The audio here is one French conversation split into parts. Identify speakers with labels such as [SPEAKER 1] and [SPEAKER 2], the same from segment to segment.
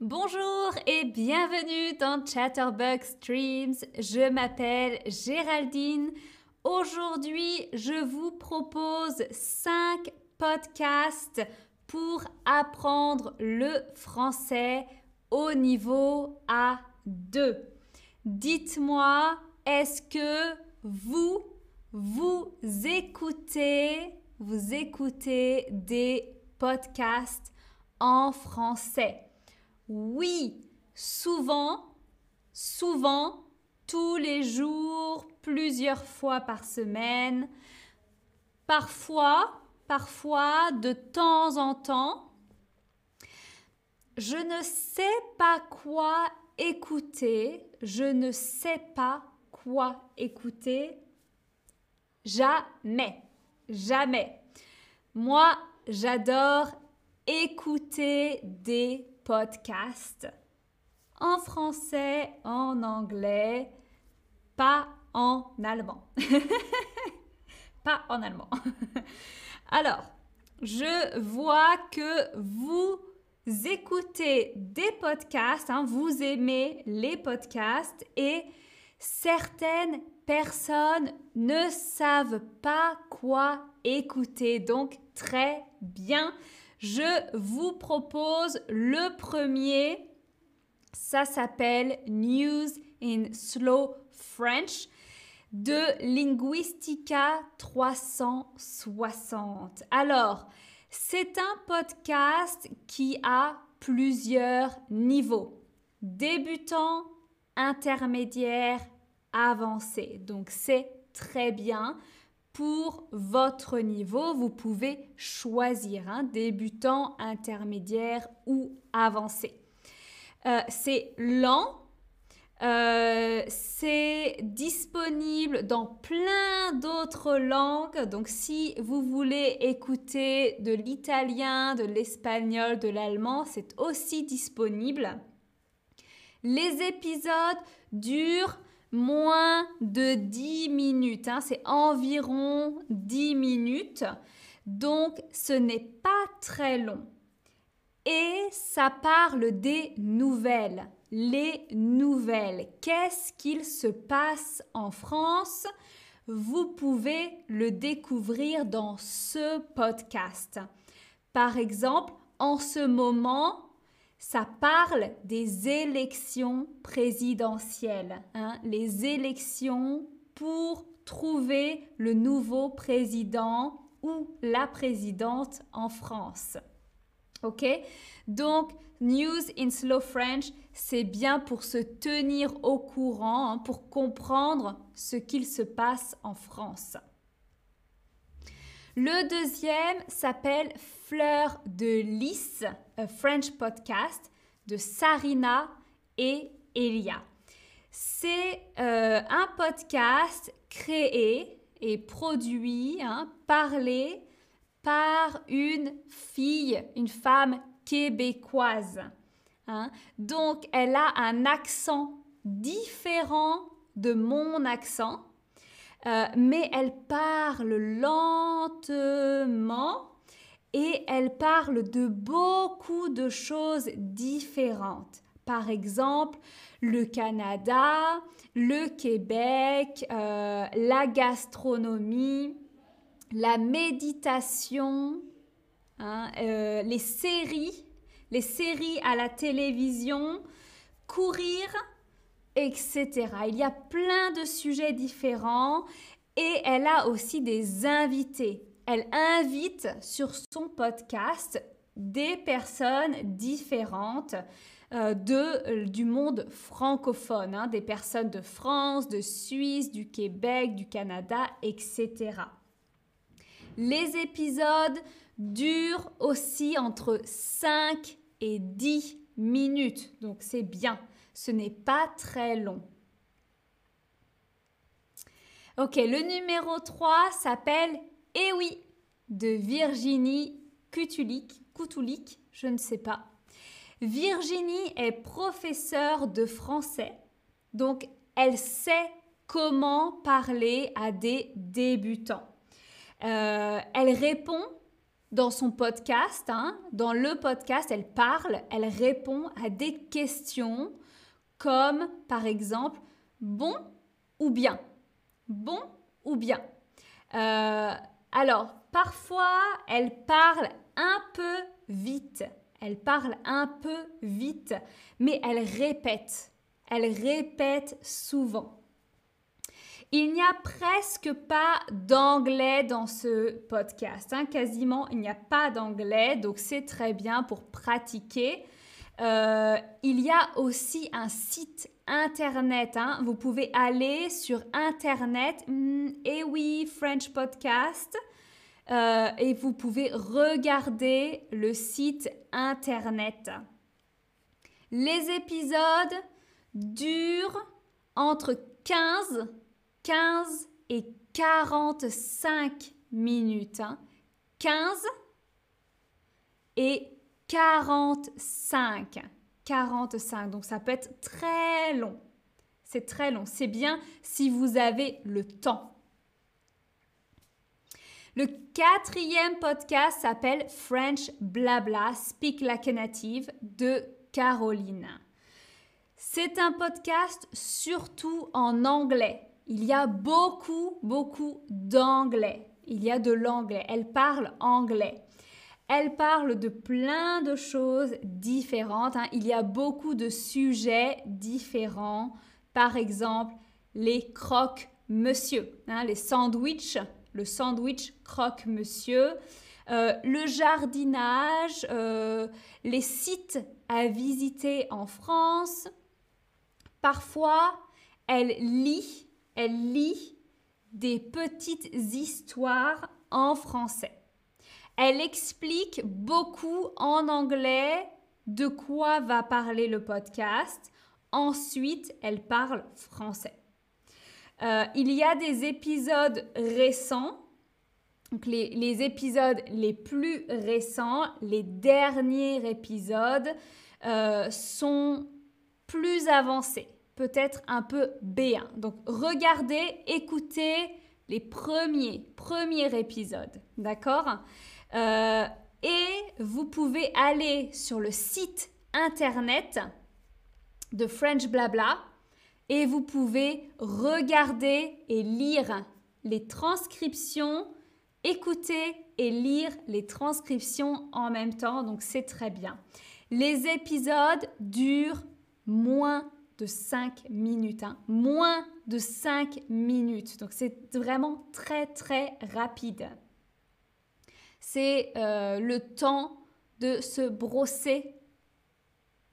[SPEAKER 1] Bonjour et bienvenue dans Chatterbug Streams. Je m'appelle Géraldine. Aujourd'hui, je vous propose 5 podcasts pour apprendre le français au niveau A2. Dites-moi, est-ce que vous, vous écoutez, vous écoutez des podcasts en français? Oui, souvent, souvent, tous les jours, plusieurs fois par semaine, parfois, parfois, de temps en temps. Je ne sais pas quoi écouter, je ne sais pas quoi écouter. Jamais, jamais. Moi, j'adore écouter des podcasts en français, en anglais, pas en allemand. pas en allemand. Alors, je vois que vous écoutez des podcasts, hein, vous aimez les podcasts et certaines personnes ne savent pas quoi écouter. Donc, très bien. Je vous propose le premier. Ça s'appelle News in Slow French de Linguistica 360. Alors, c'est un podcast qui a plusieurs niveaux. Débutant, intermédiaire, avancé. Donc c'est très bien. Pour votre niveau, vous pouvez choisir hein, débutant, intermédiaire ou avancé. Euh, c'est lent, euh, c'est disponible dans plein d'autres langues. Donc si vous voulez écouter de l'italien, de l'espagnol, de l'allemand, c'est aussi disponible. Les épisodes durent moins de 10 minutes. Hein. c'est environ 10 minutes. Donc ce n'est pas très long. Et ça parle des nouvelles les nouvelles. Qu'est-ce qu'il se passe en France? Vous pouvez le découvrir dans ce podcast. Par exemple, en ce moment, ça parle des élections présidentielles, hein, les élections pour trouver le nouveau président ou la présidente en France. OK? Donc, News in Slow French, c'est bien pour se tenir au courant, hein, pour comprendre ce qu'il se passe en France. Le deuxième s'appelle Fleur de Lys, French podcast de Sarina et Elia. C'est euh, un podcast créé et produit, hein, parlé par une fille, une femme québécoise. Hein. Donc, elle a un accent différent de mon accent, euh, mais elle parle lentement et elle parle de beaucoup de choses différentes. Par exemple, le Canada, le Québec, euh, la gastronomie, la méditation, hein, euh, les séries, les séries à la télévision, courir, etc. Il y a plein de sujets différents et elle a aussi des invités. Elle invite sur son podcast des personnes différentes euh, euh, du monde francophone, hein, des personnes de France, de Suisse, du Québec, du Canada, etc. Les épisodes durent aussi entre 5 et 10 minutes, donc c'est bien. Ce n'est pas très long. Ok, le numéro 3 s'appelle Eh oui de Virginie Kutulik, Kutulik, je ne sais pas. Virginie est professeure de français, donc elle sait comment parler à des débutants. Euh, elle répond dans son podcast, hein, dans le podcast, elle parle, elle répond à des questions comme par exemple bon ou bien. Bon ou bien. Euh, alors, parfois, elle parle un peu vite. Elle parle un peu vite, mais elle répète. Elle répète souvent. Il n'y a presque pas d'anglais dans ce podcast. Hein. Quasiment, il n'y a pas d'anglais, donc c'est très bien pour pratiquer. Euh, il y a aussi un site internet. Hein. Vous pouvez aller sur internet, hmm, et oui, French Podcast, euh, et vous pouvez regarder le site internet. Les épisodes durent entre 15 15 et 45 minutes. 15 hein. et 45. 45. Donc ça peut être très long. C'est très long. C'est bien si vous avez le temps. Le quatrième podcast s'appelle French Blabla, Speak Like a Native de Caroline. C'est un podcast surtout en anglais. Il y a beaucoup, beaucoup d'anglais. Il y a de l'anglais. Elle parle anglais. Elle parle de plein de choses différentes. Hein. Il y a beaucoup de sujets différents. Par exemple, les croque-monsieur, hein, les sandwichs, le sandwich croque-monsieur, euh, le jardinage, euh, les sites à visiter en France. Parfois, elle lit elle lit des petites histoires en français. Elle explique beaucoup en anglais de quoi va parler le podcast. Ensuite, elle parle français. Euh, il y a des épisodes récents, les, épisodes les plus récents, les derniers épisodes euh, sont plus avancés peut-être un peu B1. Donc regardez, écoutez les premiers, premiers épisodes, d'accord? Euh, Et vous pouvez aller sur le site internet de French Blabla et vous pouvez regarder et lire les transcriptions, écouter et lire les transcriptions en même temps, donc c'est très bien. Les épisodes durent moins de 5 minutes, hein. moins de 5 minutes. Donc c'est vraiment très très rapide. C'est euh, le temps de se brosser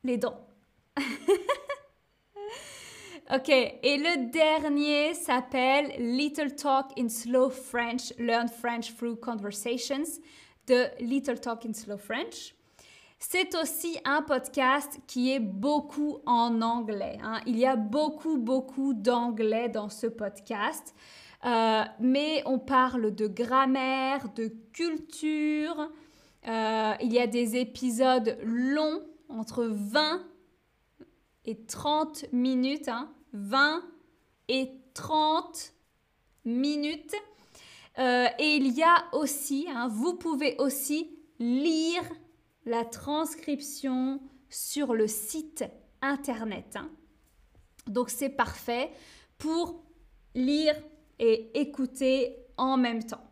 [SPEAKER 1] les dents. ok, et le dernier s'appelle Little Talk in Slow French, Learn French Through Conversations de Little Talk in Slow French. C'est aussi un podcast qui est beaucoup en anglais. Hein. Il y a beaucoup, beaucoup d'anglais dans ce podcast. Euh, mais on parle de grammaire, de culture. Euh, il y a des épisodes longs, entre 20 et 30 minutes. 20 hein. et 30 minutes. Euh, et il y a aussi, hein, vous pouvez aussi lire la transcription sur le site internet. Hein. Donc c'est parfait pour lire et écouter en même temps.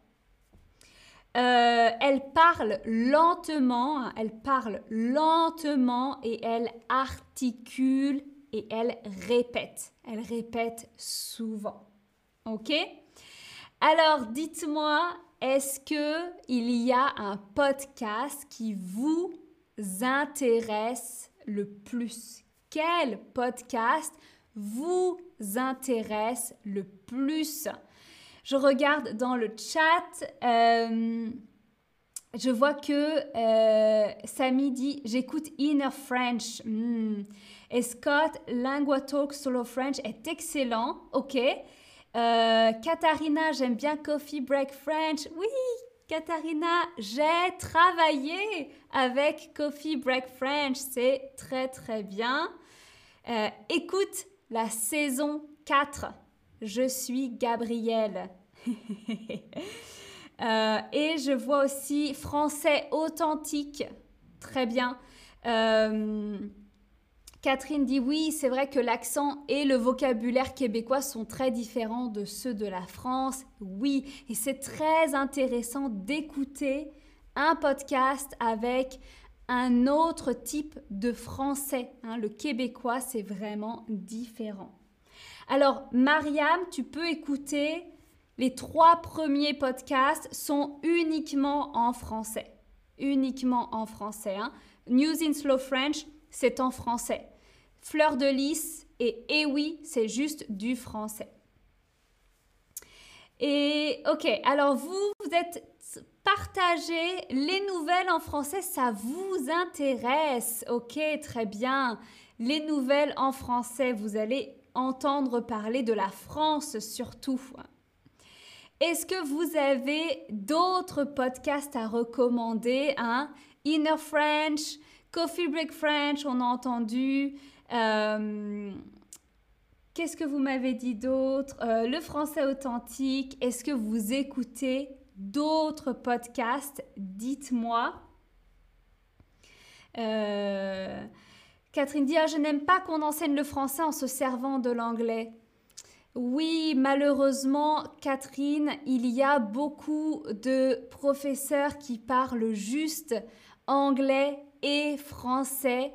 [SPEAKER 1] Euh, elle parle lentement, hein. elle parle lentement et elle articule et elle répète. Elle répète souvent. Ok? Alors dites-moi, est-ce que il y a un podcast qui vous intéresse le plus? Quel podcast vous intéresse le plus Je regarde dans le chat. Euh, je vois que euh, Samy dit j'écoute Inner French. Hmm. Et Scott, Lingua Talk Solo French est excellent. Ok. Euh, Katharina, j'aime bien Coffee Break French. Oui, Katharina, j'ai travaillé avec Coffee Break French. C'est très très bien. Euh, écoute la saison 4. Je suis Gabrielle. Euh, et je vois aussi français authentique. Très bien. Euh, Catherine dit oui, c'est vrai que l'accent et le vocabulaire québécois sont très différents de ceux de la France. Oui, et c'est très intéressant d'écouter un podcast avec un autre type de français. Hein. Le québécois, c'est vraiment différent. Alors, Mariam, tu peux écouter les trois premiers podcasts sont uniquement en français. Uniquement en français. Hein. News in Slow French, c'est en français. Fleur de lys et Eh oui, c'est juste du français. Et ok, alors vous, vous êtes partagé les nouvelles en français, ça vous intéresse. Ok, très bien. Les nouvelles en français, vous allez entendre parler de la France surtout. Est-ce que vous avez d'autres podcasts à recommander hein? Inner French, Coffee Break French, on a entendu. Euh, qu'est-ce que vous m'avez dit d'autre? Euh, Le français authentique. Est-ce que vous écoutez d'autres podcasts Dites-moi. Euh, Catherine dit ah, Je n'aime pas qu'on enseigne le français en se servant de l'anglais. Oui, malheureusement, Catherine, il y a beaucoup de professeurs qui parlent juste anglais et français.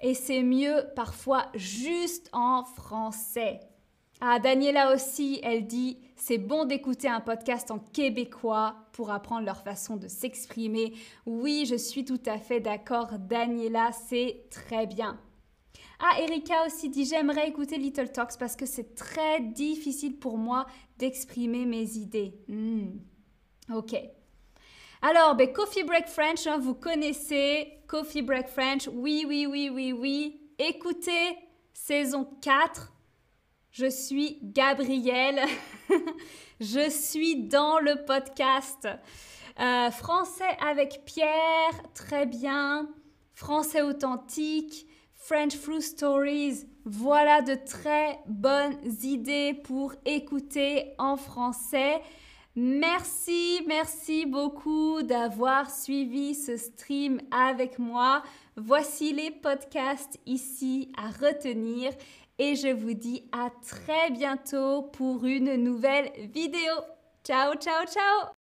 [SPEAKER 1] Et c'est mieux parfois juste en français. Ah, Daniela aussi, elle dit c'est bon d'écouter un podcast en québécois pour apprendre leur façon de s'exprimer. Oui, je suis tout à fait d'accord, Daniela, c'est très bien. Ah, Erika aussi dit j'aimerais écouter Little Talks parce que c'est très difficile pour moi d'exprimer mes idées. Hmm. Ok. Alors, ben, Coffee Break French, hein, vous connaissez Coffee Break French. Oui, oui, oui, oui, oui. Écoutez, saison 4. Je suis Gabrielle. Je suis dans le podcast. Euh, français avec Pierre, très bien. Français authentique. French Fruit Stories. Voilà de très bonnes idées pour écouter en français. Merci, merci beaucoup d'avoir suivi ce stream avec moi. Voici les podcasts ici à retenir et je vous dis à très bientôt pour une nouvelle vidéo. Ciao, ciao, ciao